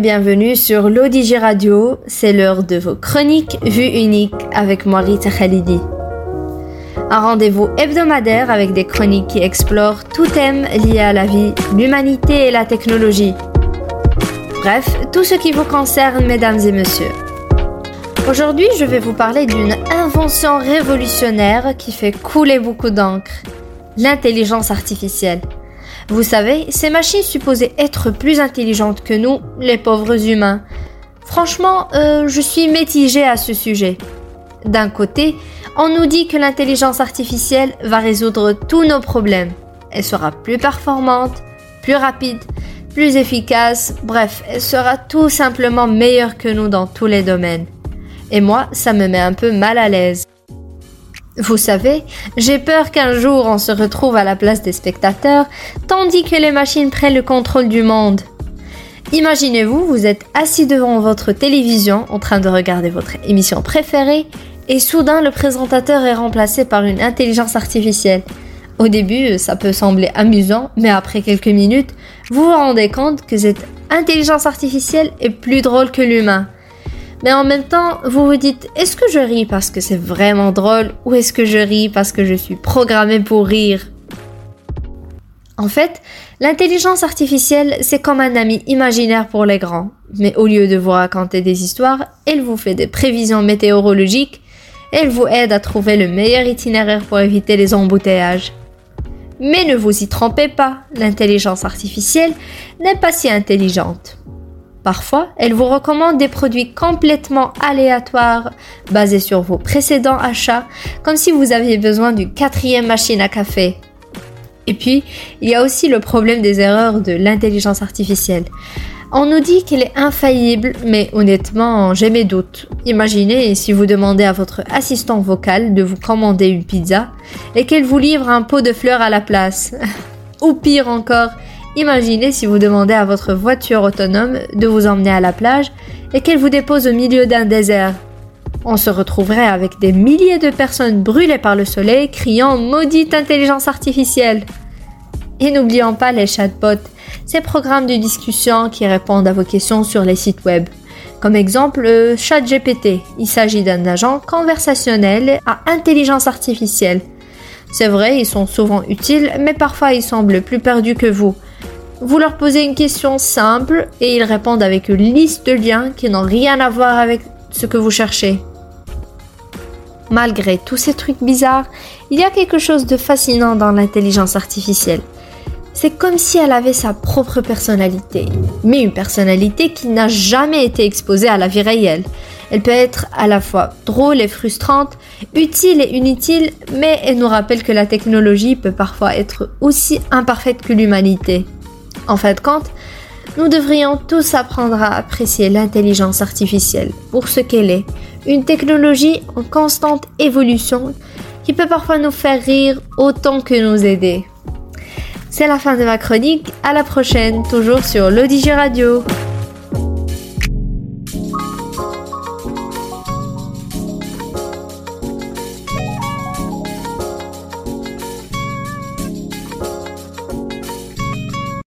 bienvenue sur l'ODG Radio. C'est l'heure de vos chroniques vues uniques avec moi Rita Khalidi. Un rendez-vous hebdomadaire avec des chroniques qui explorent tout thème lié à la vie, l'humanité et la technologie. Bref, tout ce qui vous concerne, mesdames et messieurs. Aujourd'hui, je vais vous parler d'une invention révolutionnaire qui fait couler beaucoup d'encre. L'intelligence artificielle. Vous savez, ces machines supposées être plus intelligentes que nous, les pauvres humains. Franchement, euh, je suis mitigée à ce sujet. D'un côté, on nous dit que l'intelligence artificielle va résoudre tous nos problèmes. Elle sera plus performante, plus rapide, plus efficace, bref, elle sera tout simplement meilleure que nous dans tous les domaines. Et moi, ça me met un peu mal à l'aise. Vous savez, j'ai peur qu'un jour on se retrouve à la place des spectateurs, tandis que les machines prennent le contrôle du monde. Imaginez-vous, vous êtes assis devant votre télévision en train de regarder votre émission préférée, et soudain le présentateur est remplacé par une intelligence artificielle. Au début, ça peut sembler amusant, mais après quelques minutes, vous vous rendez compte que cette intelligence artificielle est plus drôle que l'humain. Mais en même temps, vous vous dites, est-ce que je ris parce que c'est vraiment drôle ou est-ce que je ris parce que je suis programmé pour rire? En fait, l'intelligence artificielle, c'est comme un ami imaginaire pour les grands. Mais au lieu de vous raconter des histoires, elle vous fait des prévisions météorologiques elle vous aide à trouver le meilleur itinéraire pour éviter les embouteillages. Mais ne vous y trompez pas, l'intelligence artificielle n'est pas si intelligente. Parfois, elle vous recommande des produits complètement aléatoires basés sur vos précédents achats, comme si vous aviez besoin d'une quatrième machine à café. Et puis, il y a aussi le problème des erreurs de l'intelligence artificielle. On nous dit qu'elle est infaillible, mais honnêtement, j'ai mes doutes. Imaginez si vous demandez à votre assistant vocal de vous commander une pizza et qu'elle vous livre un pot de fleurs à la place. Ou pire encore, Imaginez si vous demandez à votre voiture autonome de vous emmener à la plage et qu'elle vous dépose au milieu d'un désert. On se retrouverait avec des milliers de personnes brûlées par le soleil criant maudite intelligence artificielle. Et n'oublions pas les chatbots, ces programmes de discussion qui répondent à vos questions sur les sites web. Comme exemple, euh, ChatGPT. Il s'agit d'un agent conversationnel à intelligence artificielle. C'est vrai, ils sont souvent utiles, mais parfois ils semblent plus perdus que vous. Vous leur posez une question simple et ils répondent avec une liste de liens qui n'ont rien à voir avec ce que vous cherchez. Malgré tous ces trucs bizarres, il y a quelque chose de fascinant dans l'intelligence artificielle. C'est comme si elle avait sa propre personnalité, mais une personnalité qui n'a jamais été exposée à la vie réelle. Elle peut être à la fois drôle et frustrante, utile et inutile, mais elle nous rappelle que la technologie peut parfois être aussi imparfaite que l'humanité. En fin de compte, nous devrions tous apprendre à apprécier l'intelligence artificielle pour ce qu'elle est, une technologie en constante évolution qui peut parfois nous faire rire autant que nous aider. C'est la fin de ma chronique, à la prochaine, toujours sur l'Odige Radio.